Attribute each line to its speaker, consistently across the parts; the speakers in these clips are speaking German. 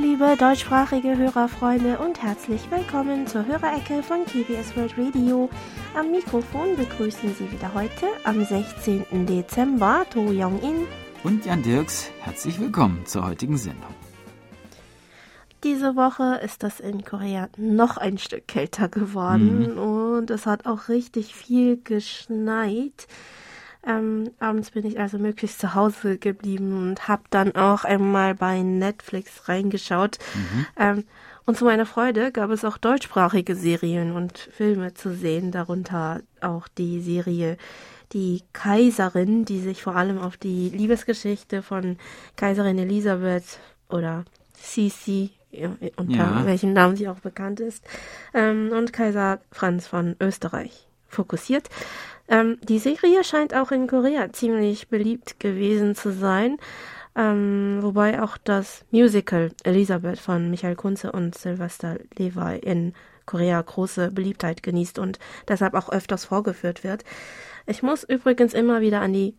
Speaker 1: Liebe deutschsprachige Hörerfreunde und herzlich willkommen zur Hörerecke von KBS World Radio. Am Mikrofon begrüßen Sie wieder heute am 16. Dezember To Young-in
Speaker 2: und Jan Dirks. Herzlich willkommen zur heutigen Sendung.
Speaker 1: Diese Woche ist das in Korea noch ein Stück kälter geworden mhm. und es hat auch richtig viel geschneit. Ähm, abends bin ich also möglichst zu Hause geblieben und habe dann auch einmal bei Netflix reingeschaut. Mhm. Ähm, und zu meiner Freude gab es auch deutschsprachige Serien und Filme zu sehen, darunter auch die Serie Die Kaiserin, die sich vor allem auf die Liebesgeschichte von Kaiserin Elisabeth oder Sisi unter ja. welchem Namen sie auch bekannt ist, ähm, und Kaiser Franz von Österreich fokussiert. Ähm, die Serie scheint auch in Korea ziemlich beliebt gewesen zu sein, ähm, wobei auch das Musical Elisabeth von Michael Kunze und Sylvester Levi in Korea große Beliebtheit genießt und deshalb auch öfters vorgeführt wird. Ich muss übrigens immer wieder an die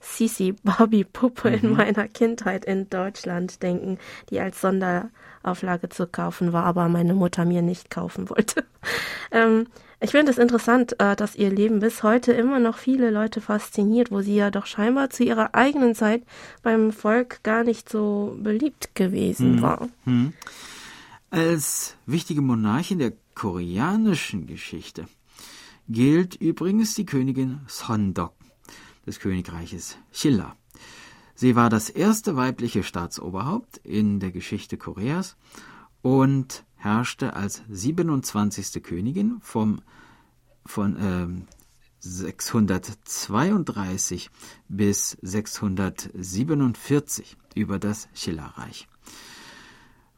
Speaker 1: Sisi Barbie Puppe mhm. in meiner Kindheit in Deutschland denken, die als Sonderauflage zu kaufen war, aber meine Mutter mir nicht kaufen wollte. ähm, ich finde es interessant, äh, dass ihr Leben bis heute immer noch viele Leute fasziniert, wo sie ja doch scheinbar zu ihrer eigenen Zeit beim Volk gar nicht so beliebt gewesen hm. war. Hm.
Speaker 2: Als wichtige Monarchin der koreanischen Geschichte gilt übrigens die Königin Sondok des Königreiches Shilla. Sie war das erste weibliche Staatsoberhaupt in der Geschichte Koreas und herrschte als 27. Königin vom, von äh, 632 bis 647 über das Schillerreich.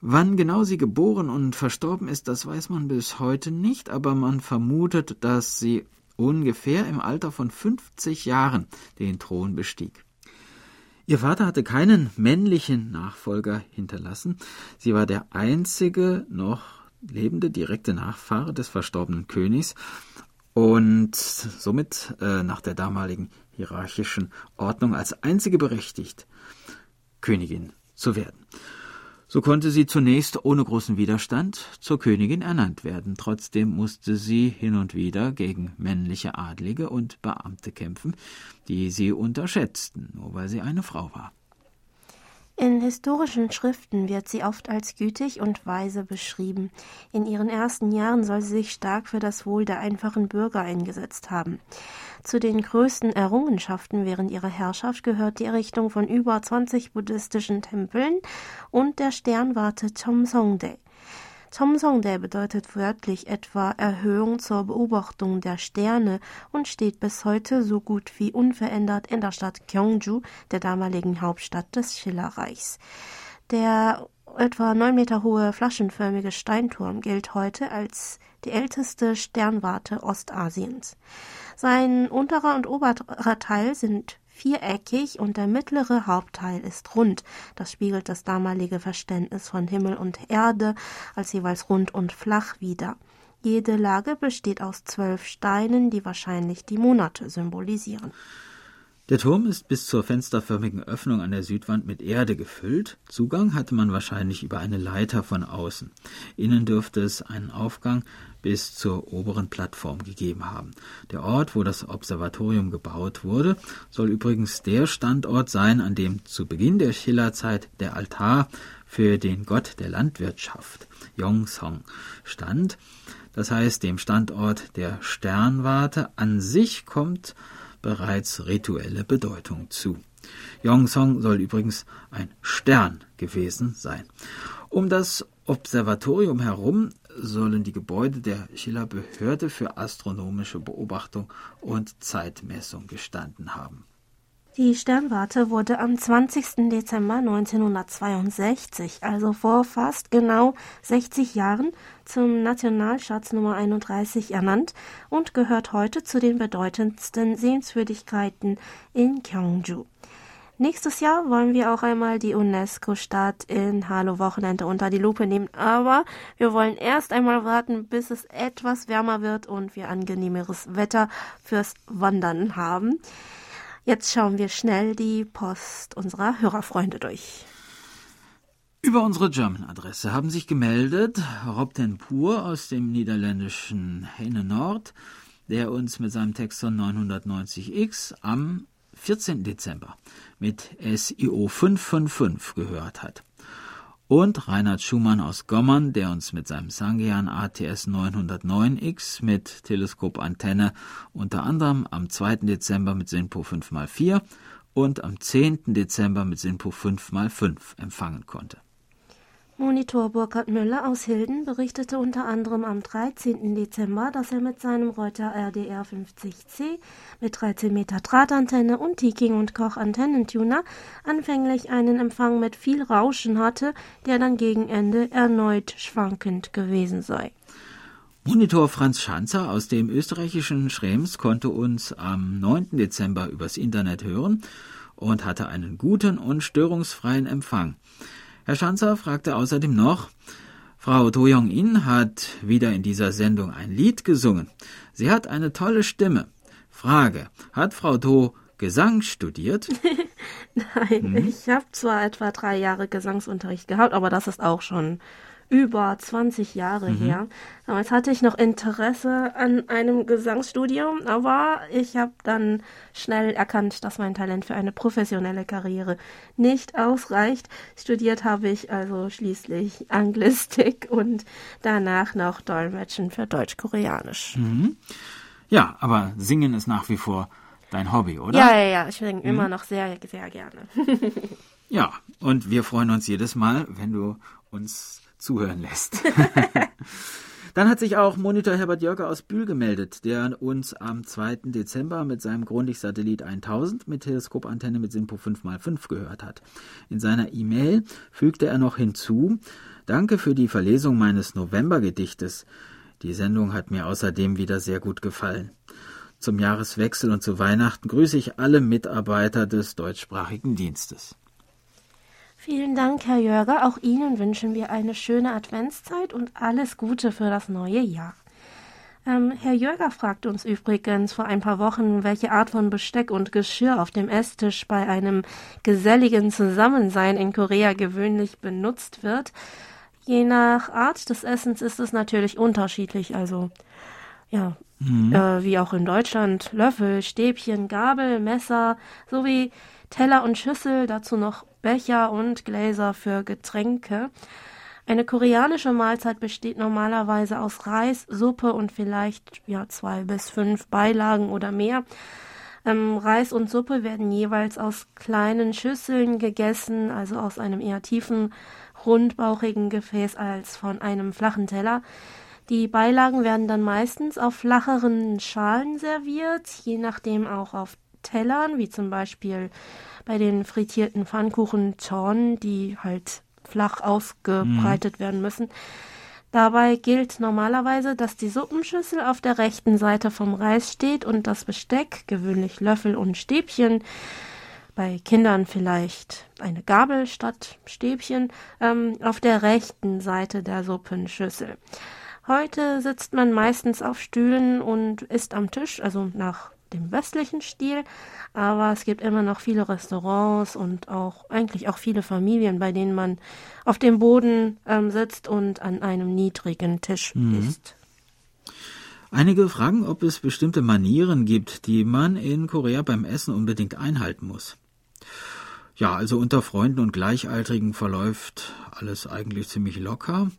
Speaker 2: Wann genau sie geboren und verstorben ist, das weiß man bis heute nicht, aber man vermutet, dass sie ungefähr im Alter von 50 Jahren den Thron bestieg. Ihr Vater hatte keinen männlichen Nachfolger hinterlassen. Sie war der einzige noch lebende direkte Nachfahre des verstorbenen Königs und somit äh, nach der damaligen hierarchischen Ordnung als einzige berechtigt, Königin zu werden. So konnte sie zunächst ohne großen Widerstand zur Königin ernannt werden. Trotzdem musste sie hin und wieder gegen männliche Adlige und Beamte kämpfen, die sie unterschätzten, nur weil sie eine Frau war.
Speaker 1: In historischen Schriften wird sie oft als gütig und weise beschrieben. In ihren ersten Jahren soll sie sich stark für das Wohl der einfachen Bürger eingesetzt haben. Zu den größten Errungenschaften während ihrer Herrschaft gehört die Errichtung von über 20 buddhistischen Tempeln und der Sternwarte Chomsongdae. Chomsongdae bedeutet wörtlich etwa Erhöhung zur Beobachtung der Sterne und steht bis heute so gut wie unverändert in der Stadt Gyeongju, der damaligen Hauptstadt des Schillerreichs. Der etwa neun Meter hohe flaschenförmige Steinturm gilt heute als die älteste Sternwarte Ostasiens. Sein unterer und oberer Teil sind viereckig und der mittlere Hauptteil ist rund. Das spiegelt das damalige Verständnis von Himmel und Erde als jeweils rund und flach wider. Jede Lage besteht aus zwölf Steinen, die wahrscheinlich die Monate symbolisieren.
Speaker 2: Der Turm ist bis zur fensterförmigen Öffnung an der Südwand mit Erde gefüllt. Zugang hatte man wahrscheinlich über eine Leiter von außen. Innen dürfte es einen Aufgang bis zur oberen Plattform gegeben haben. Der Ort, wo das Observatorium gebaut wurde, soll übrigens der Standort sein, an dem zu Beginn der Schillerzeit der Altar für den Gott der Landwirtschaft, Yongsong, stand. Das heißt, dem Standort der Sternwarte an sich kommt bereits rituelle Bedeutung zu. Yongsong soll übrigens ein Stern gewesen sein. Um das Observatorium herum sollen die Gebäude der Schiller Behörde für astronomische Beobachtung und Zeitmessung gestanden haben.
Speaker 1: Die Sternwarte wurde am 20. Dezember 1962, also vor fast genau 60 Jahren, zum Nationalschatz Nummer 31 ernannt und gehört heute zu den bedeutendsten Sehenswürdigkeiten in Gyeongju. Nächstes Jahr wollen wir auch einmal die UNESCO-Stadt in Halo-Wochenende unter die Lupe nehmen, aber wir wollen erst einmal warten, bis es etwas wärmer wird und wir angenehmeres Wetter fürs Wandern haben. Jetzt schauen wir schnell die Post unserer Hörerfreunde durch.
Speaker 2: Über unsere German-Adresse haben sich gemeldet Rob ten Pur aus dem niederländischen Heine Nord, der uns mit seinem Text von 990x am 14. Dezember mit SIO 555 gehört hat. Und Reinhard Schumann aus Gommern, der uns mit seinem Sangean ATS 909X mit Teleskopantenne unter anderem am 2. Dezember mit SINPO 5x4 und am 10. Dezember mit SINPO 5x5 empfangen konnte.
Speaker 1: Monitor Burkhard Müller aus Hilden berichtete unter anderem am 13. Dezember, dass er mit seinem Reuter RDR 50C mit 13 Meter Drahtantenne und Tiking und Koch Antennentuner anfänglich einen Empfang mit viel Rauschen hatte, der dann gegen Ende erneut schwankend gewesen sei.
Speaker 2: Monitor Franz Schanzer aus dem österreichischen Schrems konnte uns am 9. Dezember übers Internet hören und hatte einen guten und störungsfreien Empfang. Herr Schanzer fragte außerdem noch, Frau To Yong-in hat wieder in dieser Sendung ein Lied gesungen. Sie hat eine tolle Stimme. Frage, hat Frau To Gesang studiert?
Speaker 1: Nein, hm? ich habe zwar etwa drei Jahre Gesangsunterricht gehabt, aber das ist auch schon über 20 Jahre mhm. her. Damals hatte ich noch Interesse an einem Gesangsstudium, aber ich habe dann schnell erkannt, dass mein Talent für eine professionelle Karriere nicht ausreicht. Studiert habe ich also schließlich Anglistik und danach noch Dolmetschen für Deutsch-Koreanisch.
Speaker 2: Mhm. Ja, aber Singen ist nach wie vor dein Hobby, oder?
Speaker 1: Ja, ja, ja. Ich singe mhm. immer noch sehr, sehr gerne.
Speaker 2: ja, und wir freuen uns jedes Mal, wenn du uns zuhören lässt. Dann hat sich auch Monitor Herbert Jörger aus Bühl gemeldet, der uns am 2. Dezember mit seinem Grundig-Satellit 1000 mit Teleskopantenne mit SINPO 5x5 gehört hat. In seiner E-Mail fügte er noch hinzu, Danke für die Verlesung meines Novembergedichtes. Die Sendung hat mir außerdem wieder sehr gut gefallen. Zum Jahreswechsel und zu Weihnachten grüße ich alle Mitarbeiter des deutschsprachigen Dienstes.
Speaker 1: Vielen Dank, Herr Jörger. Auch Ihnen wünschen wir eine schöne Adventszeit und alles Gute für das neue Jahr. Ähm, Herr Jörger fragt uns übrigens vor ein paar Wochen, welche Art von Besteck und Geschirr auf dem Esstisch bei einem geselligen Zusammensein in Korea gewöhnlich benutzt wird. Je nach Art des Essens ist es natürlich unterschiedlich. Also ja, mhm. äh, wie auch in Deutschland, Löffel, Stäbchen, Gabel, Messer sowie Teller und Schüssel, dazu noch Becher und Gläser für Getränke. Eine koreanische Mahlzeit besteht normalerweise aus Reis, Suppe und vielleicht ja, zwei bis fünf Beilagen oder mehr. Ähm, Reis und Suppe werden jeweils aus kleinen Schüsseln gegessen, also aus einem eher tiefen, rundbauchigen Gefäß als von einem flachen Teller. Die Beilagen werden dann meistens auf flacheren Schalen serviert, je nachdem auch auf Tellern, wie zum Beispiel bei den frittierten Pfannkuchen Zorn, die halt flach ausgebreitet mhm. werden müssen. Dabei gilt normalerweise, dass die Suppenschüssel auf der rechten Seite vom Reis steht und das Besteck, gewöhnlich Löffel und Stäbchen, bei Kindern vielleicht eine Gabel statt Stäbchen, ähm, auf der rechten Seite der Suppenschüssel. Heute sitzt man meistens auf Stühlen und isst am Tisch, also nach dem westlichen Stil, aber es gibt immer noch viele Restaurants und auch eigentlich auch viele Familien, bei denen man auf dem Boden ähm, sitzt und an einem niedrigen Tisch mhm. isst.
Speaker 2: Einige fragen, ob es bestimmte Manieren gibt, die man in Korea beim Essen unbedingt einhalten muss. Ja, also unter Freunden und Gleichaltrigen verläuft alles eigentlich ziemlich locker.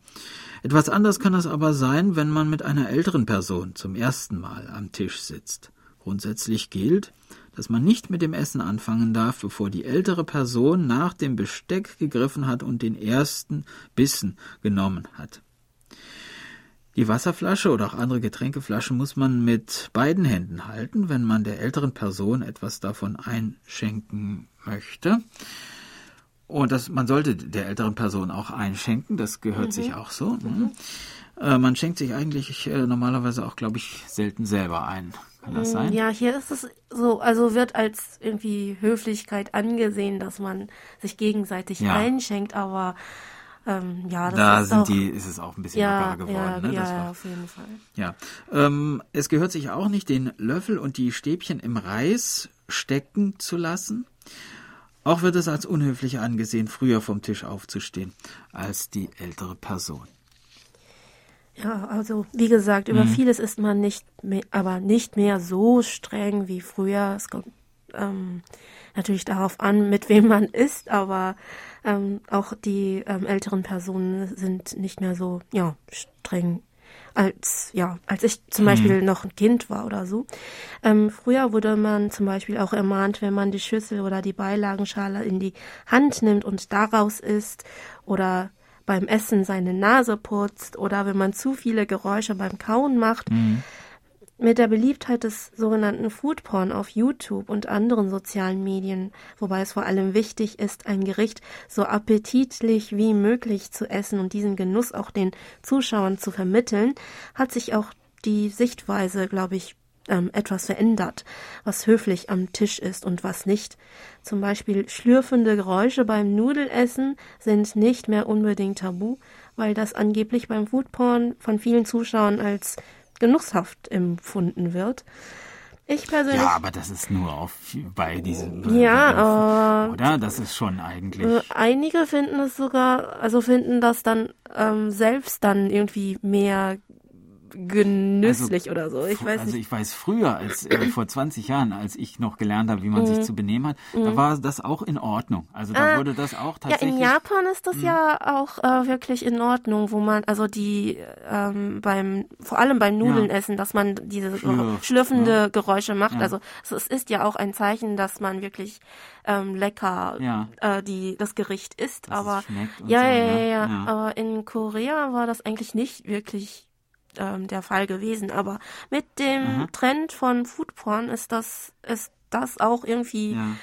Speaker 2: Etwas anders kann es aber sein, wenn man mit einer älteren Person zum ersten Mal am Tisch sitzt. Grundsätzlich gilt, dass man nicht mit dem Essen anfangen darf, bevor die ältere Person nach dem Besteck gegriffen hat und den ersten Bissen genommen hat. Die Wasserflasche oder auch andere Getränkeflaschen muss man mit beiden Händen halten, wenn man der älteren Person etwas davon einschenken möchte. Und das, man sollte der älteren Person auch einschenken, das gehört mhm. sich auch so. Ne? Mhm. Äh, man schenkt sich eigentlich äh, normalerweise auch, glaube ich, selten selber ein. Kann das sein?
Speaker 1: Ja, hier ist es so, also wird als irgendwie Höflichkeit angesehen, dass man sich gegenseitig ja. einschenkt, aber ähm, ja, das
Speaker 2: da
Speaker 1: ist
Speaker 2: sind
Speaker 1: auch,
Speaker 2: die, ist es auch ein bisschen ja, lockerer geworden.
Speaker 1: Ja,
Speaker 2: ne?
Speaker 1: ja, war, auf jeden Fall.
Speaker 2: Ja, ähm, es gehört sich auch nicht, den Löffel und die Stäbchen im Reis stecken zu lassen. Auch wird es als unhöflicher angesehen, früher vom Tisch aufzustehen als die ältere Person.
Speaker 1: Ja, also wie gesagt, über mhm. vieles ist man nicht mehr, aber nicht mehr so streng wie früher. Es kommt ähm, natürlich darauf an, mit wem man ist, aber ähm, auch die ähm, älteren Personen sind nicht mehr so ja streng als ja als ich zum mhm. Beispiel noch ein Kind war oder so. Ähm, früher wurde man zum Beispiel auch ermahnt, wenn man die Schüssel oder die Beilagenschale in die Hand nimmt und daraus isst oder beim Essen seine Nase putzt oder wenn man zu viele Geräusche beim Kauen macht. Mhm. Mit der Beliebtheit des sogenannten Foodporn auf YouTube und anderen sozialen Medien, wobei es vor allem wichtig ist, ein Gericht so appetitlich wie möglich zu essen und diesen Genuss auch den Zuschauern zu vermitteln, hat sich auch die Sichtweise, glaube ich, ähm, etwas verändert, was höflich am Tisch ist und was nicht. Zum Beispiel schlürfende Geräusche beim Nudelessen sind nicht mehr unbedingt tabu, weil das angeblich beim Foodporn von vielen Zuschauern als genusshaft empfunden wird. Ich persönlich.
Speaker 2: Ja, aber das ist nur auf bei diesem.
Speaker 1: Ja,
Speaker 2: äh, oder? Das ist schon eigentlich.
Speaker 1: Äh, einige finden es sogar, also finden das dann ähm, selbst dann irgendwie mehr genüsslich also, oder so. Ich weiß
Speaker 2: also ich weiß früher, als äh, vor 20 Jahren, als ich noch gelernt habe, wie man sich mhm. zu benehmen hat, da mhm. war das auch in Ordnung. Also da ah, wurde das auch tatsächlich.
Speaker 1: Ja, in Japan ist das ja mhm. auch äh, wirklich in Ordnung, wo man also die ähm, beim vor allem beim Nudeln ja. essen, dass man diese Schlürft, schlürfende ja. Geräusche macht. Ja. Also es ist ja auch ein Zeichen, dass man wirklich ähm, lecker äh, die das Gericht isst. Dass aber ja, so, ja, ja, ja, aber in Korea war das eigentlich nicht wirklich ähm, der Fall gewesen. Aber mit dem mhm. Trend von Foodporn ist das, ist das auch irgendwie ja.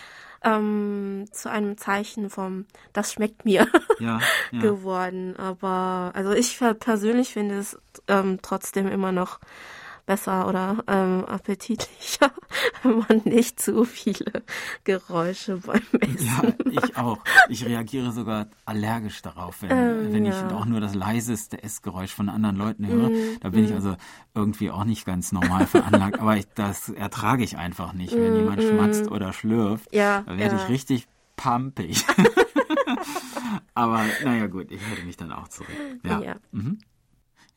Speaker 1: ähm, zu einem Zeichen vom Das schmeckt mir ja, ja. geworden. Aber also ich persönlich finde es ähm, trotzdem immer noch besser oder ähm, appetitlicher, wenn man nicht zu viele Geräusche beim Essen Ja,
Speaker 2: ich auch. Ich reagiere sogar allergisch darauf, wenn, ähm, wenn ja. ich auch nur das leiseste Essgeräusch von anderen Leuten höre. Mm, da bin mm. ich also irgendwie auch nicht ganz normal veranlagt. Aber ich, das ertrage ich einfach nicht, wenn mm, jemand schmatzt oder schlürft. Ja, da werde ja. ich richtig pumpig. Aber naja gut, ich halte mich dann auch zurück. Ja. ja. Mhm.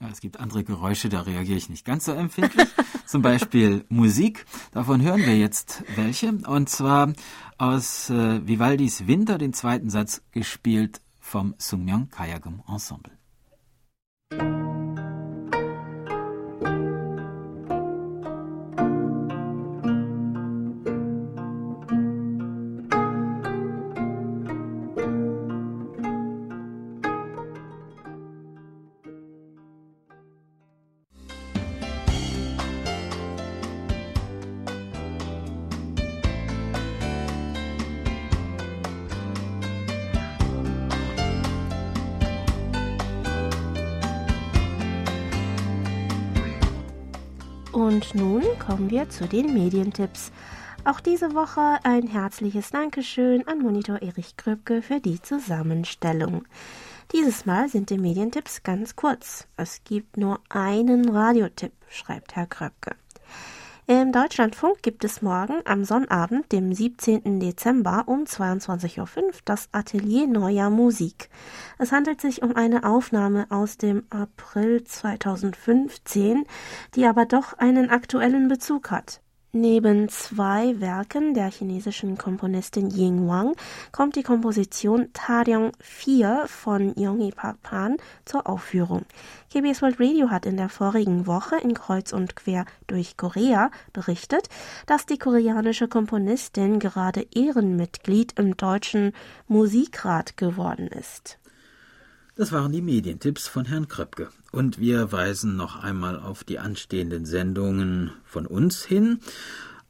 Speaker 2: Ja, es gibt andere Geräusche, da reagiere ich nicht ganz so empfindlich. Zum Beispiel Musik. Davon hören wir jetzt welche. Und zwar aus äh, Vivaldis Winter, den zweiten Satz, gespielt vom Sungmyeon Kayagum Ensemble.
Speaker 1: Nun kommen wir zu den Medientipps. Auch diese Woche ein herzliches Dankeschön an Monitor Erich Kröpke für die Zusammenstellung. Dieses Mal sind die Medientipps ganz kurz. Es gibt nur einen Radiotipp, schreibt Herr Kröpke. Im Deutschlandfunk gibt es morgen am Sonnabend, dem 17. Dezember um 22.05 Uhr das Atelier Neuer Musik. Es handelt sich um eine Aufnahme aus dem April 2015, die aber doch einen aktuellen Bezug hat. Neben zwei Werken der chinesischen Komponistin Ying Wang kommt die Komposition Taryong 4 von Yongi Park Pan zur Aufführung. KBS World Radio hat in der vorigen Woche in Kreuz und Quer durch Korea berichtet, dass die koreanische Komponistin gerade Ehrenmitglied im Deutschen Musikrat geworden ist.
Speaker 2: Das waren die Medientipps von Herrn Kröpke. Und wir weisen noch einmal auf die anstehenden Sendungen von uns hin.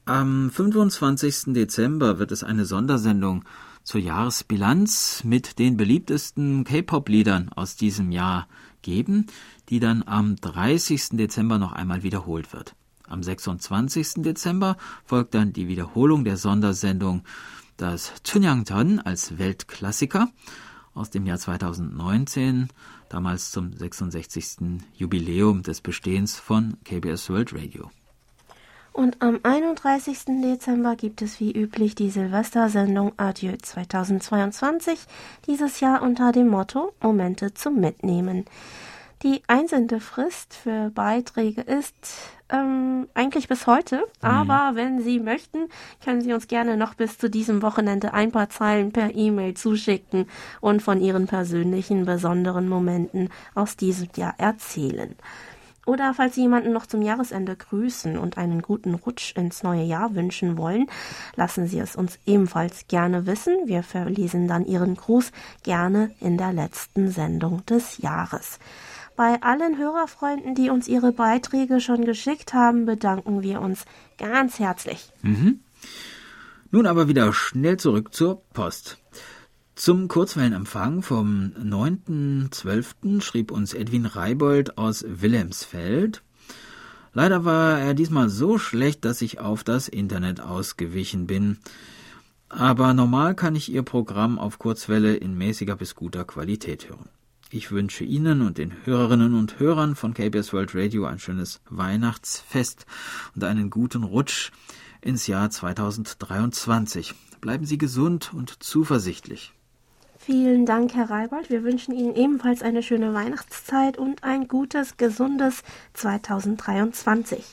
Speaker 2: Am 25. Dezember wird es eine Sondersendung zur Jahresbilanz mit den beliebtesten K-Pop-Liedern aus diesem Jahr geben, die dann am 30. Dezember noch einmal wiederholt wird. Am 26. Dezember folgt dann die Wiederholung der Sondersendung das Chunyangjeon als Weltklassiker aus dem Jahr 2019, damals zum 66. Jubiläum des Bestehens von KBS World Radio.
Speaker 1: Und am 31. Dezember gibt es wie üblich die Silvestersendung Adieu 2022, dieses Jahr unter dem Motto Momente zum Mitnehmen. Die Einsendefrist für Beiträge ist ähm, eigentlich bis heute, mhm. aber wenn Sie möchten, können Sie uns gerne noch bis zu diesem Wochenende ein paar Zeilen per E-Mail zuschicken und von Ihren persönlichen besonderen Momenten aus diesem Jahr erzählen. Oder falls Sie jemanden noch zum Jahresende grüßen und einen guten Rutsch ins neue Jahr wünschen wollen, lassen Sie es uns ebenfalls gerne wissen. Wir verlesen dann Ihren Gruß gerne in der letzten Sendung des Jahres. Bei allen Hörerfreunden, die uns ihre Beiträge schon geschickt haben, bedanken wir uns ganz herzlich.
Speaker 2: Mhm. Nun aber wieder schnell zurück zur Post. Zum Kurzwellenempfang vom 9.12. schrieb uns Edwin Reibold aus Wilhelmsfeld. Leider war er diesmal so schlecht, dass ich auf das Internet ausgewichen bin. Aber normal kann ich Ihr Programm auf Kurzwelle in mäßiger bis guter Qualität hören. Ich wünsche Ihnen und den Hörerinnen und Hörern von KBS World Radio ein schönes Weihnachtsfest und einen guten Rutsch ins Jahr 2023. Bleiben Sie gesund und zuversichtlich.
Speaker 1: Vielen Dank, Herr Reibold. Wir wünschen Ihnen ebenfalls eine schöne Weihnachtszeit und ein gutes, gesundes 2023.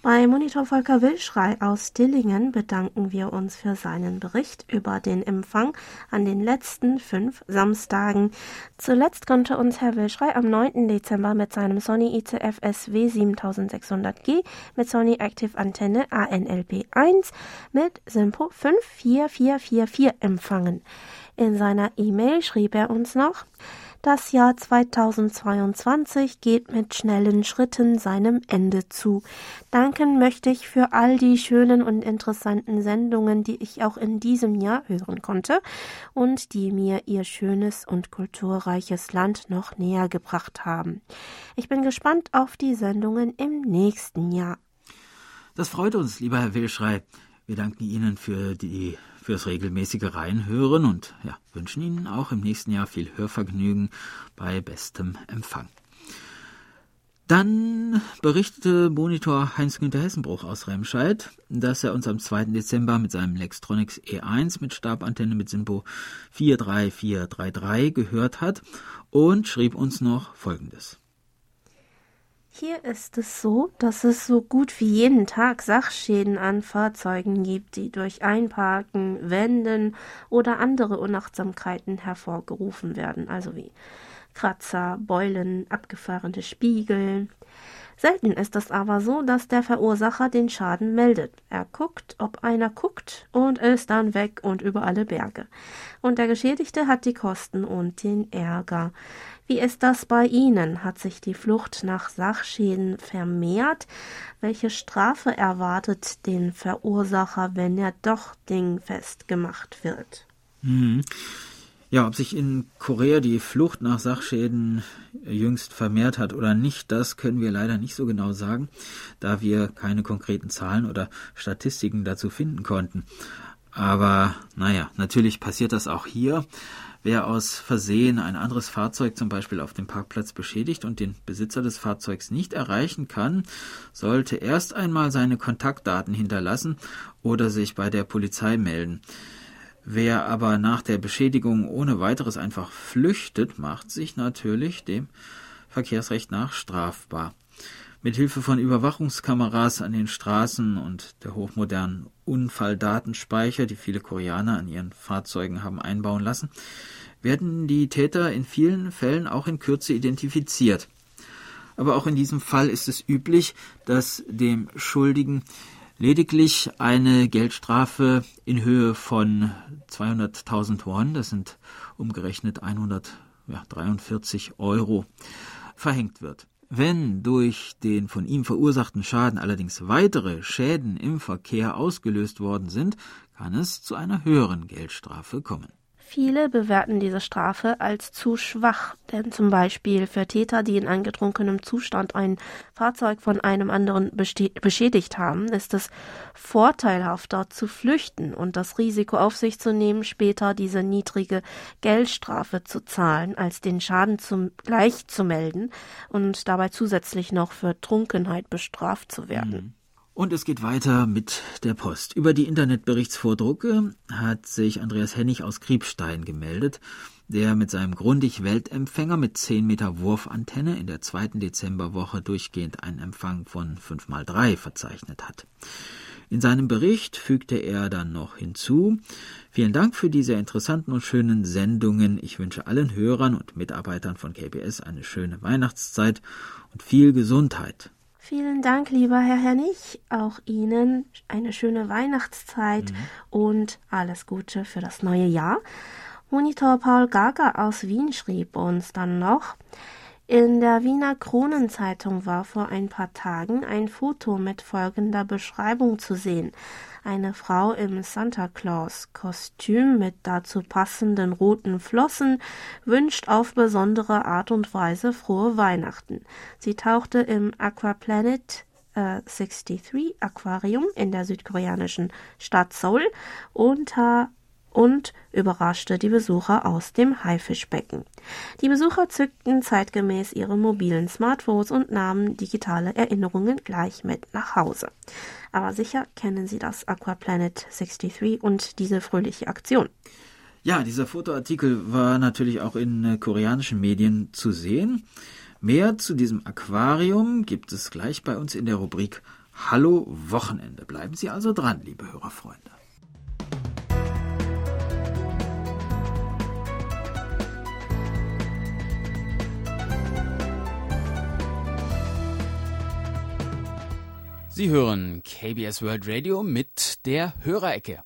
Speaker 1: Bei Monitor Volker Wilschrei aus Dillingen bedanken wir uns für seinen Bericht über den Empfang an den letzten fünf Samstagen. Zuletzt konnte uns Herr Wilschrei am 9. Dezember mit seinem Sony ICF SW 7600G mit Sony Active Antenne ANLP 1 mit Simpo 54444 empfangen. In seiner E-Mail schrieb er uns noch, das Jahr 2022 geht mit schnellen Schritten seinem Ende zu. Danken möchte ich für all die schönen und interessanten Sendungen, die ich auch in diesem Jahr hören konnte und die mir ihr schönes und kulturreiches Land noch näher gebracht haben. Ich bin gespannt auf die Sendungen im nächsten Jahr.
Speaker 2: Das freut uns, lieber Herr Wilschrei. Wir danken Ihnen für die fürs regelmäßige Reinhören und ja, wünschen Ihnen auch im nächsten Jahr viel Hörvergnügen bei bestem Empfang. Dann berichtete Monitor Heinz-Günther Hessenbruch aus Remscheid, dass er uns am 2. Dezember mit seinem Lextronics E1 mit Stabantenne mit Simpo 43433 gehört hat und schrieb uns noch Folgendes.
Speaker 1: Hier ist es so, dass es so gut wie jeden Tag Sachschäden an Fahrzeugen gibt, die durch Einparken, Wenden oder andere Unachtsamkeiten hervorgerufen werden, also wie Kratzer, Beulen, abgefahrene Spiegel. Selten ist es aber so, dass der Verursacher den Schaden meldet. Er guckt, ob einer guckt und ist dann weg und über alle Berge. Und der Geschädigte hat die Kosten und den Ärger. Wie ist das bei Ihnen? Hat sich die Flucht nach Sachschäden vermehrt? Welche Strafe erwartet den Verursacher, wenn er doch dingfest gemacht wird?
Speaker 2: Mhm. Ja, ob sich in Korea die Flucht nach Sachschäden jüngst vermehrt hat oder nicht, das können wir leider nicht so genau sagen, da wir keine konkreten Zahlen oder Statistiken dazu finden konnten. Aber naja, natürlich passiert das auch hier. Wer aus Versehen ein anderes Fahrzeug zum Beispiel auf dem Parkplatz beschädigt und den Besitzer des Fahrzeugs nicht erreichen kann, sollte erst einmal seine Kontaktdaten hinterlassen oder sich bei der Polizei melden. Wer aber nach der Beschädigung ohne weiteres einfach flüchtet, macht sich natürlich dem Verkehrsrecht nach strafbar. Mit Hilfe von Überwachungskameras an den Straßen und der hochmodernen Unfalldatenspeicher, die viele Koreaner an ihren Fahrzeugen haben einbauen lassen, werden die Täter in vielen Fällen auch in Kürze identifiziert. Aber auch in diesem Fall ist es üblich, dass dem Schuldigen lediglich eine Geldstrafe in Höhe von 200.000 Won, das sind umgerechnet 143 Euro, verhängt wird. Wenn durch den von ihm verursachten Schaden allerdings weitere Schäden im Verkehr ausgelöst worden sind, kann es zu einer höheren Geldstrafe kommen.
Speaker 1: Viele bewerten diese Strafe als zu schwach, denn zum Beispiel für Täter, die in angetrunkenem Zustand ein Fahrzeug von einem anderen beschädigt haben, ist es vorteilhafter zu flüchten und das Risiko auf sich zu nehmen, später diese niedrige Geldstrafe zu zahlen, als den Schaden zum gleich zu melden und dabei zusätzlich noch für Trunkenheit bestraft zu werden.
Speaker 2: Mhm. Und es geht weiter mit der Post. Über die Internetberichtsvordrucke hat sich Andreas Hennig aus Kriebstein gemeldet, der mit seinem Grundig-Weltempfänger mit 10 Meter Wurfantenne in der zweiten Dezemberwoche durchgehend einen Empfang von 5 mal 3 verzeichnet hat. In seinem Bericht fügte er dann noch hinzu, vielen Dank für diese interessanten und schönen Sendungen. Ich wünsche allen Hörern und Mitarbeitern von KBS eine schöne Weihnachtszeit und viel Gesundheit.
Speaker 1: Vielen Dank, lieber Herr Hennig. Auch Ihnen eine schöne Weihnachtszeit mhm. und alles Gute für das neue Jahr. Monitor Paul Gaga aus Wien schrieb uns dann noch, in der Wiener Kronenzeitung war vor ein paar Tagen ein Foto mit folgender Beschreibung zu sehen. Eine Frau im Santa Claus Kostüm mit dazu passenden roten Flossen wünscht auf besondere Art und Weise frohe Weihnachten. Sie tauchte im Aquaplanet 63 äh, Aquarium in der südkoreanischen Stadt Seoul unter und überraschte die Besucher aus dem Haifischbecken. Die Besucher zückten zeitgemäß ihre mobilen Smartphones und nahmen digitale Erinnerungen gleich mit nach Hause. Aber sicher kennen Sie das Aquaplanet 63 und diese fröhliche Aktion.
Speaker 2: Ja, dieser Fotoartikel war natürlich auch in äh, koreanischen Medien zu sehen. Mehr zu diesem Aquarium gibt es gleich bei uns in der Rubrik Hallo Wochenende. Bleiben Sie also dran, liebe Hörerfreunde. Sie hören KBS World Radio mit der Hörerecke.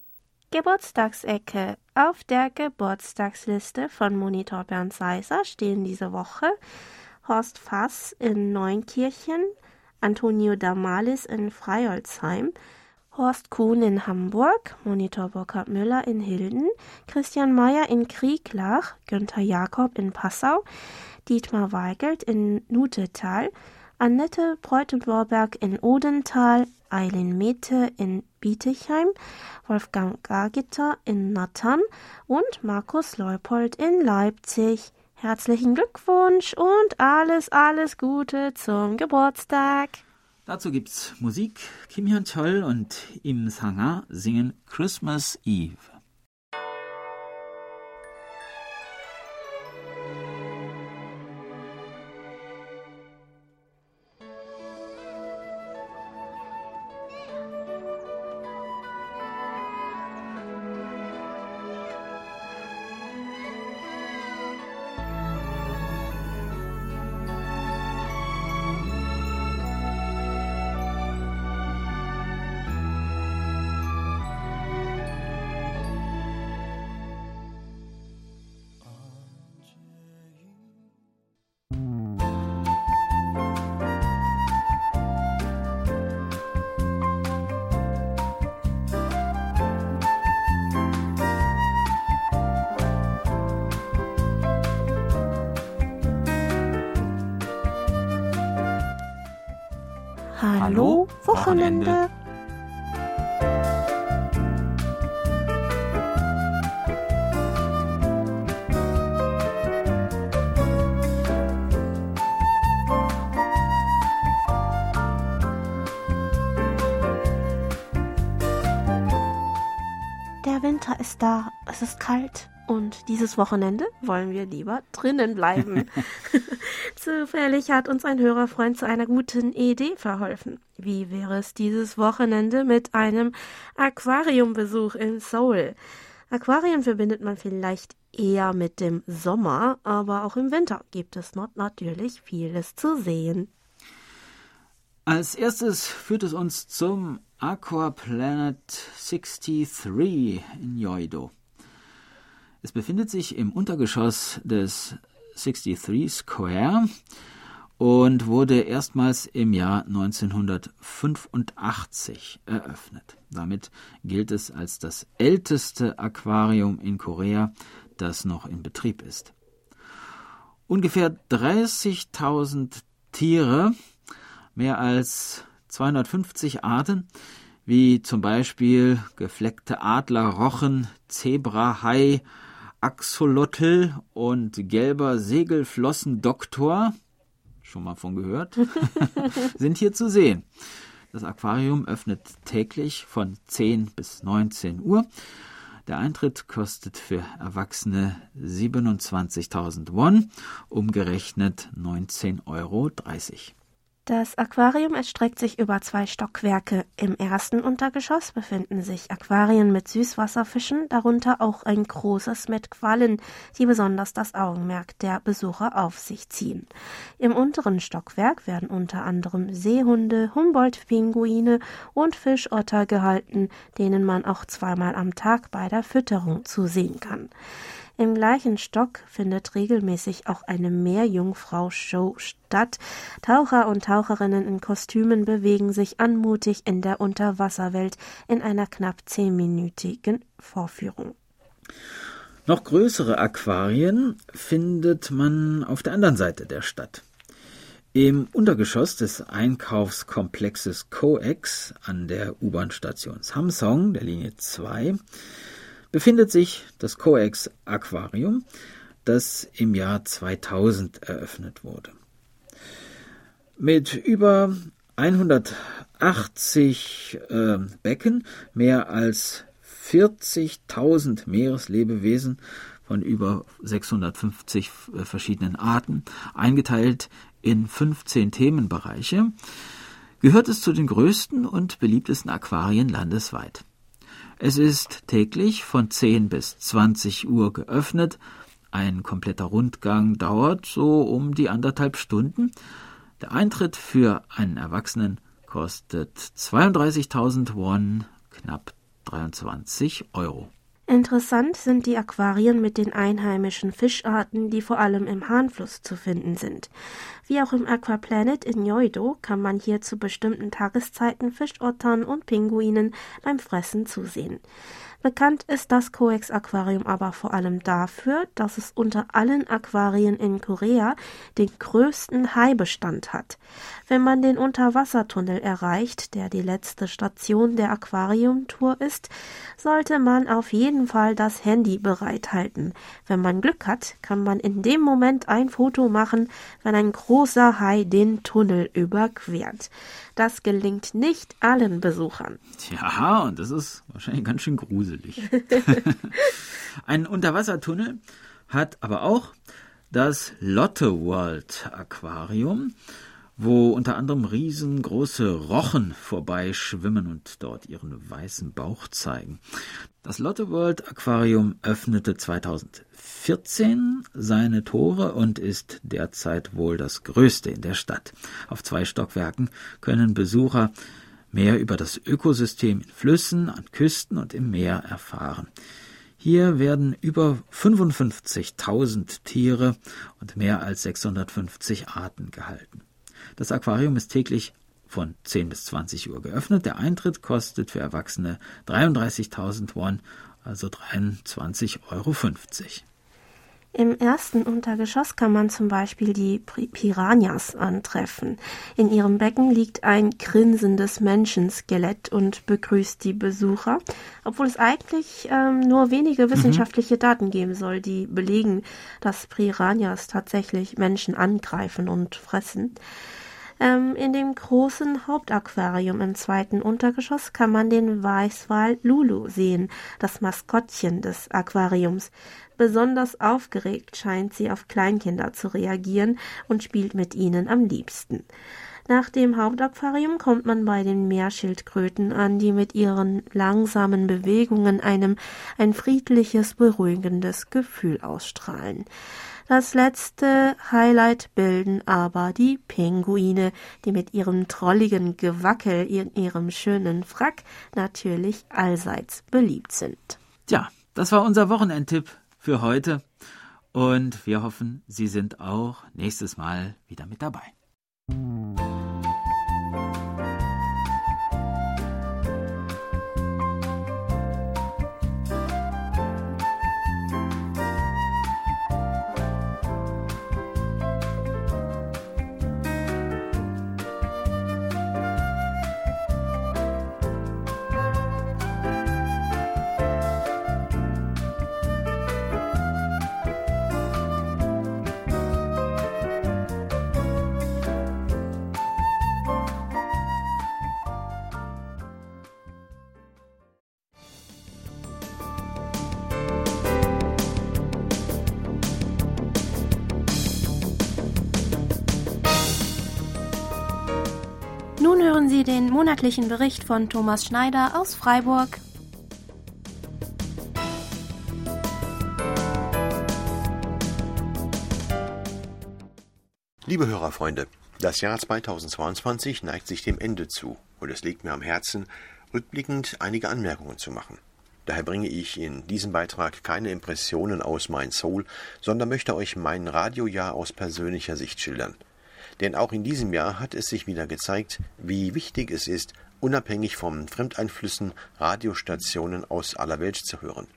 Speaker 1: Geburtstagsecke. Auf der Geburtstagsliste von Monitor Bernd Seiser stehen diese Woche Horst Fass in Neunkirchen, Antonio Damalis in Freiolzheim, Horst Kuhn in Hamburg, Monitor Burkhard Müller in Hilden, Christian Mayer in Krieglach, Günther Jakob in Passau, Dietmar Weigelt in Nutetal, Annette Breutenborberg in Odenthal, Eileen Mete in Bietigheim, Wolfgang Gargitter in Nattern und Markus Leupold in Leipzig. Herzlichen Glückwunsch und alles, alles Gute zum Geburtstag.
Speaker 2: Dazu gibt's Musik. Kim Hyun-chol und Im Sanga singen Christmas Eve.
Speaker 1: Hallo Wochenende. Der Winter ist da, es ist kalt und dieses Wochenende wollen wir lieber drinnen bleiben. Zufällig hat uns ein Hörerfreund zu einer guten Idee verholfen. Wie wäre es dieses Wochenende mit einem Aquariumbesuch in Seoul? Aquarien verbindet man vielleicht eher mit dem Sommer, aber auch im Winter gibt es dort natürlich vieles zu sehen.
Speaker 2: Als erstes führt es uns zum Aquaplanet 63 in Yoido. Es befindet sich im Untergeschoss des 63 Square und wurde erstmals im Jahr 1985 eröffnet. Damit gilt es als das älteste Aquarium in Korea, das noch in Betrieb ist. Ungefähr 30.000 Tiere, mehr als 250 Arten, wie zum Beispiel gefleckte Adler, Rochen, Zebra, Hai, Axolotl und gelber Segelflossendoktor, schon mal von gehört, sind hier zu sehen. Das Aquarium öffnet täglich von 10 bis 19 Uhr. Der Eintritt kostet für Erwachsene 27.000 Won, umgerechnet 19,30 Euro.
Speaker 1: Das Aquarium erstreckt sich über zwei Stockwerke. Im ersten Untergeschoss befinden sich Aquarien mit Süßwasserfischen, darunter auch ein großes mit Quallen, die besonders das Augenmerk der Besucher auf sich ziehen. Im unteren Stockwerk werden unter anderem Seehunde, Humboldt-Pinguine und Fischotter gehalten, denen man auch zweimal am Tag bei der Fütterung zusehen kann. Im gleichen Stock findet regelmäßig auch eine Meerjungfrau-Show statt. Taucher und Taucherinnen in Kostümen bewegen sich anmutig in der Unterwasserwelt in einer knapp zehnminütigen Vorführung.
Speaker 2: Noch größere Aquarien findet man auf der anderen Seite der Stadt. Im Untergeschoss des Einkaufskomplexes COEX an der U-Bahn-Station Samsung der Linie 2 befindet sich das Coex Aquarium, das im Jahr 2000 eröffnet wurde. Mit über 180 äh, Becken, mehr als 40.000 Meereslebewesen von über 650 äh, verschiedenen Arten, eingeteilt in 15 Themenbereiche, gehört es zu den größten und beliebtesten Aquarien landesweit. Es ist täglich von 10 bis 20 Uhr geöffnet. Ein kompletter Rundgang dauert so um die anderthalb Stunden. Der Eintritt für einen Erwachsenen kostet 32.000 Won, knapp 23 Euro.
Speaker 1: Interessant sind die Aquarien mit den einheimischen Fischarten, die vor allem im Hahnfluss zu finden sind. Wie auch im Aquaplanet in Yoido kann man hier zu bestimmten Tageszeiten Fischottern und Pinguinen beim Fressen zusehen. Bekannt ist das Coex Aquarium aber vor allem dafür, dass es unter allen Aquarien in Korea den größten Haibestand hat. Wenn man den Unterwassertunnel erreicht, der die letzte Station der Aquariumtour ist, sollte man auf jeden Fall das Handy bereithalten. Wenn man Glück hat, kann man in dem Moment ein Foto machen, wenn ein großer Hai den Tunnel überquert. Das gelingt nicht allen Besuchern.
Speaker 2: Ja, und das ist wahrscheinlich ganz schön gruselig. Ein Unterwassertunnel hat aber auch das Lotte World Aquarium wo unter anderem riesengroße Rochen vorbeischwimmen und dort ihren weißen Bauch zeigen. Das Lotte World Aquarium öffnete 2014 seine Tore und ist derzeit wohl das größte in der Stadt. Auf zwei Stockwerken können Besucher mehr über das Ökosystem in Flüssen, an Küsten und im Meer erfahren. Hier werden über 55.000 Tiere und mehr als 650 Arten gehalten. Das Aquarium ist täglich von 10 bis 20 Uhr geöffnet. Der Eintritt kostet für Erwachsene 33.000 Won, also 23,50 Euro.
Speaker 1: Im ersten Untergeschoss kann man zum Beispiel die Piranhas antreffen. In ihrem Becken liegt ein grinsendes Menschenskelett und begrüßt die Besucher, obwohl es eigentlich ähm, nur wenige mhm. wissenschaftliche mhm. Daten geben soll, die belegen, dass Piranhas tatsächlich Menschen angreifen und fressen. Ähm, in dem großen Hauptaquarium im zweiten Untergeschoss kann man den Weißwal Lulu sehen, das Maskottchen des Aquariums. Besonders aufgeregt scheint sie auf Kleinkinder zu reagieren und spielt mit ihnen am liebsten. Nach dem Hauptaquarium kommt man bei den Meerschildkröten an, die mit ihren langsamen Bewegungen einem ein friedliches, beruhigendes Gefühl ausstrahlen. Das letzte Highlight bilden aber die Pinguine, die mit ihrem trolligen Gewackel in ihrem schönen Frack natürlich allseits beliebt sind.
Speaker 2: Tja, das war unser Wochenendtipp für heute und wir hoffen, Sie sind auch nächstes Mal wieder mit dabei.
Speaker 1: Monatlichen Bericht von Thomas Schneider aus Freiburg.
Speaker 3: Liebe Hörerfreunde, das Jahr 2022 neigt sich dem Ende zu und es liegt mir am Herzen, rückblickend einige Anmerkungen zu machen. Daher bringe ich in diesem Beitrag keine Impressionen aus mein Soul, sondern möchte euch mein Radiojahr aus persönlicher Sicht schildern. Denn auch in diesem Jahr hat es sich wieder gezeigt, wie wichtig es ist, unabhängig von Fremdeinflüssen Radiostationen aus aller Welt zu hören.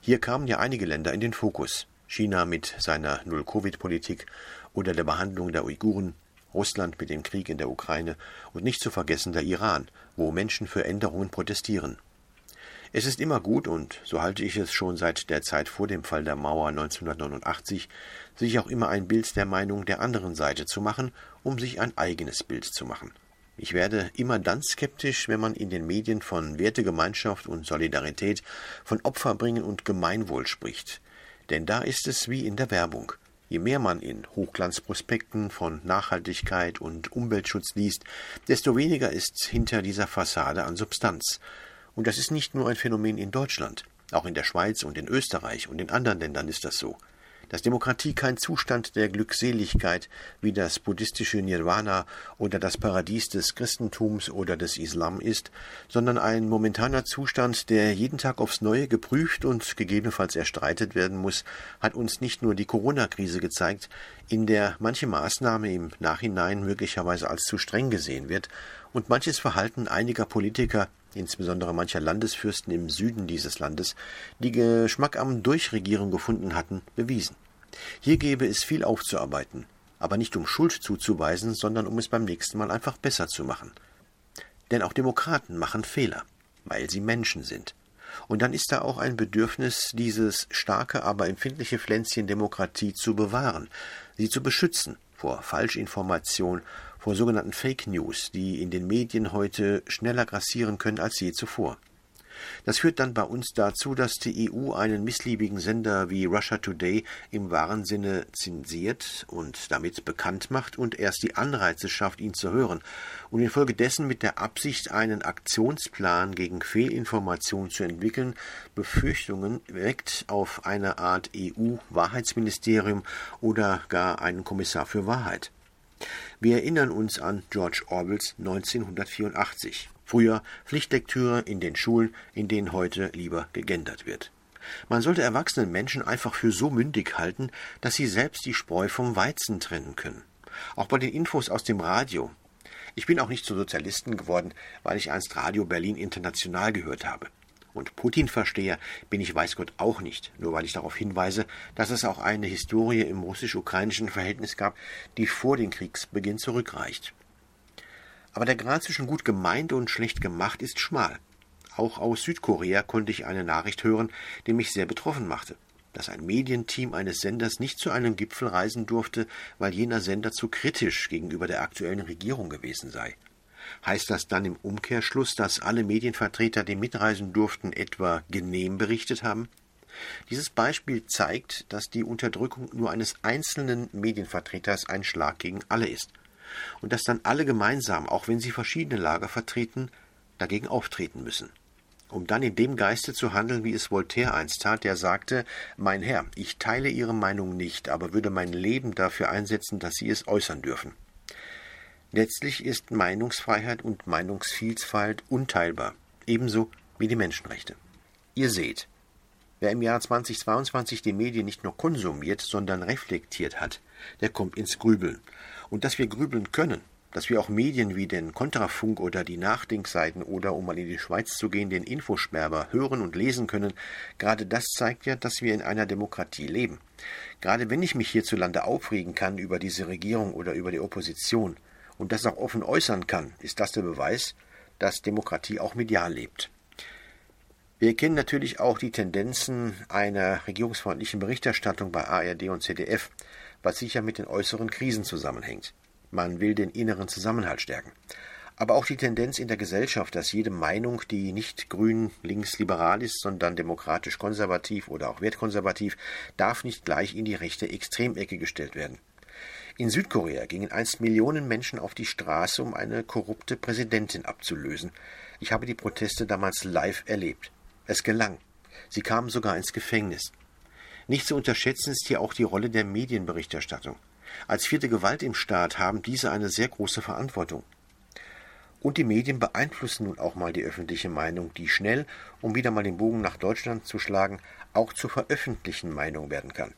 Speaker 3: Hier kamen ja einige Länder in den Fokus. China mit seiner Null-Covid-Politik oder der Behandlung der Uiguren, Russland mit dem Krieg in der Ukraine und nicht zu vergessen der Iran, wo Menschen für Änderungen protestieren. Es ist immer gut, und so halte ich es schon seit der Zeit vor dem Fall der Mauer 1989, sich auch immer ein Bild der Meinung der anderen Seite zu machen, um sich ein eigenes Bild zu machen. Ich werde immer dann skeptisch, wenn man in den Medien von Wertegemeinschaft und Solidarität, von Opferbringen und Gemeinwohl spricht. Denn da ist es wie in der Werbung. Je mehr man in Hochglanzprospekten von Nachhaltigkeit und Umweltschutz liest, desto weniger ist hinter dieser Fassade an Substanz. Und das ist nicht nur ein Phänomen in Deutschland. Auch in der Schweiz und in Österreich und in anderen Ländern ist das so dass Demokratie kein Zustand der Glückseligkeit wie das buddhistische Nirvana oder das Paradies des Christentums oder des Islam ist, sondern ein momentaner Zustand, der jeden Tag aufs Neue geprüft und gegebenenfalls erstreitet werden muss, hat uns nicht nur die Corona-Krise gezeigt, in der manche Maßnahme im Nachhinein möglicherweise als zu streng gesehen wird und manches Verhalten einiger Politiker insbesondere mancher Landesfürsten im Süden dieses Landes, die Geschmack am Durchregieren gefunden hatten, bewiesen. Hier gäbe es viel aufzuarbeiten, aber nicht um Schuld zuzuweisen, sondern um es beim nächsten Mal einfach besser zu machen. Denn auch Demokraten machen Fehler, weil sie Menschen sind. Und dann ist da auch ein Bedürfnis, dieses starke, aber empfindliche Pflänzchen Demokratie zu bewahren, sie zu beschützen vor Falschinformation, vor sogenannten Fake News, die in den Medien heute schneller grassieren können als je zuvor. Das führt dann bei uns dazu, dass die EU einen missliebigen Sender wie Russia Today im wahren Sinne zensiert und damit bekannt macht und erst die Anreize schafft, ihn zu hören und infolgedessen mit der Absicht, einen Aktionsplan gegen Fehlinformation zu entwickeln, Befürchtungen weckt auf eine Art EU-Wahrheitsministerium oder gar einen Kommissar für Wahrheit. Wir erinnern uns an George Orwells 1984. Früher Pflichtlektüre in den Schulen, in denen heute lieber gegendert wird. Man sollte erwachsenen Menschen einfach für so mündig halten, dass sie selbst die Spreu vom Weizen trennen können. Auch bei den Infos aus dem Radio. Ich bin auch nicht zu Sozialisten geworden, weil ich einst Radio Berlin International gehört habe. Und Putin-Versteher bin ich weiß Gott auch nicht, nur weil ich darauf hinweise, dass es auch eine Historie im russisch-ukrainischen Verhältnis gab, die vor dem Kriegsbeginn zurückreicht. Aber der Grad zwischen gut gemeint und schlecht gemacht ist schmal. Auch aus Südkorea konnte ich eine Nachricht hören, die mich sehr betroffen machte, dass ein Medienteam eines Senders nicht zu einem Gipfel reisen durfte, weil jener Sender zu kritisch gegenüber der aktuellen Regierung gewesen sei. Heißt das dann im Umkehrschluss, dass alle Medienvertreter, die mitreisen durften, etwa genehm berichtet haben? Dieses Beispiel zeigt, dass die Unterdrückung nur eines einzelnen Medienvertreters ein Schlag gegen alle ist und dass dann alle gemeinsam, auch wenn sie verschiedene Lager vertreten, dagegen auftreten müssen. Um dann in dem Geiste zu handeln, wie es Voltaire einst tat, der sagte, Mein Herr, ich teile Ihre Meinung nicht, aber würde mein Leben dafür einsetzen, dass Sie es äußern dürfen. Letztlich ist Meinungsfreiheit und Meinungsvielfalt unteilbar, ebenso wie die Menschenrechte. Ihr seht, wer im Jahr 2022 die Medien nicht nur konsumiert, sondern reflektiert hat, der kommt ins Grübeln. Und dass wir grübeln können, dass wir auch Medien wie den Kontrafunk oder die Nachdenkseiten oder, um mal in die Schweiz zu gehen, den Infosperber hören und lesen können, gerade das zeigt ja, dass wir in einer Demokratie leben. Gerade wenn ich mich hierzulande aufregen kann über diese Regierung oder über die Opposition, und das auch offen äußern kann, ist das der Beweis, dass Demokratie auch medial lebt. Wir kennen natürlich auch die Tendenzen einer regierungsfreundlichen Berichterstattung bei ARD und ZDF, was sicher mit den äußeren Krisen zusammenhängt. Man will den inneren Zusammenhalt stärken. Aber auch die Tendenz in der Gesellschaft, dass jede Meinung, die nicht grün, links, liberal ist, sondern demokratisch konservativ oder auch wertkonservativ, darf nicht gleich in die rechte Extremecke gestellt werden. In Südkorea gingen einst Millionen Menschen auf die Straße, um eine korrupte Präsidentin abzulösen. Ich habe die Proteste damals live erlebt. Es gelang. Sie kamen sogar ins Gefängnis. Nicht zu unterschätzen ist hier auch die Rolle der Medienberichterstattung. Als vierte Gewalt im Staat haben diese eine sehr große Verantwortung. Und die Medien beeinflussen nun auch mal die öffentliche Meinung, die schnell, um wieder mal den Bogen nach Deutschland zu schlagen, auch zur veröffentlichten Meinung werden kann.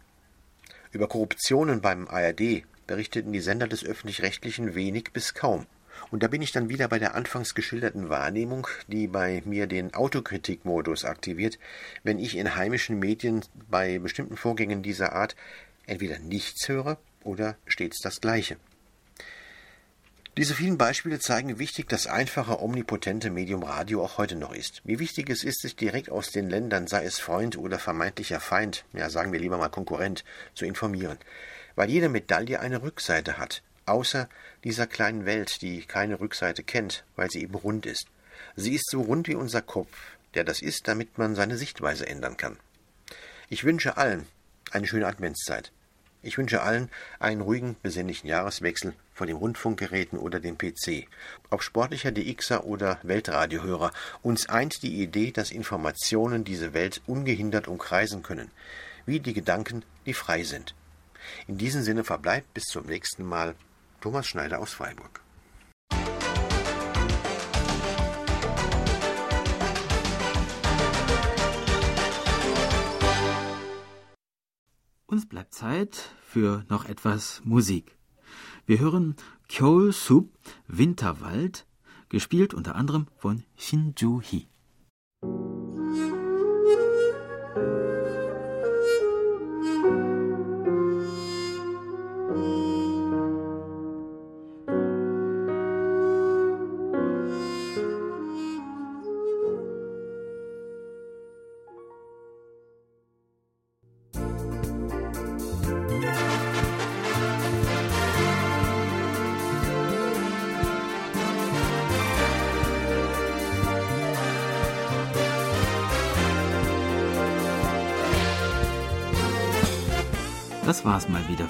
Speaker 3: Über Korruptionen beim ARD berichteten die Sender des öffentlich-rechtlichen wenig bis kaum. Und da bin ich dann wieder bei der anfangs geschilderten Wahrnehmung, die bei mir den Autokritikmodus aktiviert, wenn ich in heimischen Medien bei bestimmten Vorgängen dieser Art entweder nichts höre oder stets das Gleiche. Diese vielen Beispiele zeigen, wie wichtig das einfache, omnipotente Medium Radio auch heute noch ist. Wie wichtig es ist, sich direkt aus den Ländern, sei es Freund oder vermeintlicher Feind, ja sagen wir lieber mal Konkurrent, zu informieren. Weil jede Medaille eine Rückseite hat, außer dieser kleinen Welt, die keine Rückseite kennt, weil sie eben rund ist. Sie ist so rund wie unser Kopf, der das ist, damit man seine Sichtweise ändern kann. Ich wünsche allen eine schöne Adventszeit. Ich wünsche allen einen ruhigen, besinnlichen Jahreswechsel von den Rundfunkgeräten oder dem PC. Ob sportlicher DXer oder Weltradiohörer, uns eint die Idee, dass Informationen diese Welt ungehindert umkreisen können, wie die Gedanken, die frei sind. In diesem Sinne verbleibt bis zum nächsten Mal Thomas Schneider aus Freiburg.
Speaker 2: Uns bleibt Zeit für noch etwas Musik. Wir hören Kyol Sup Winterwald, gespielt unter anderem von Shin Ju Hee.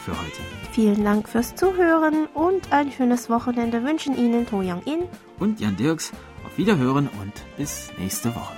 Speaker 2: Für heute.
Speaker 1: Vielen Dank fürs Zuhören und ein schönes Wochenende wünschen Ihnen To Yang In
Speaker 2: und Jan Dirks. Auf Wiederhören und bis nächste Woche.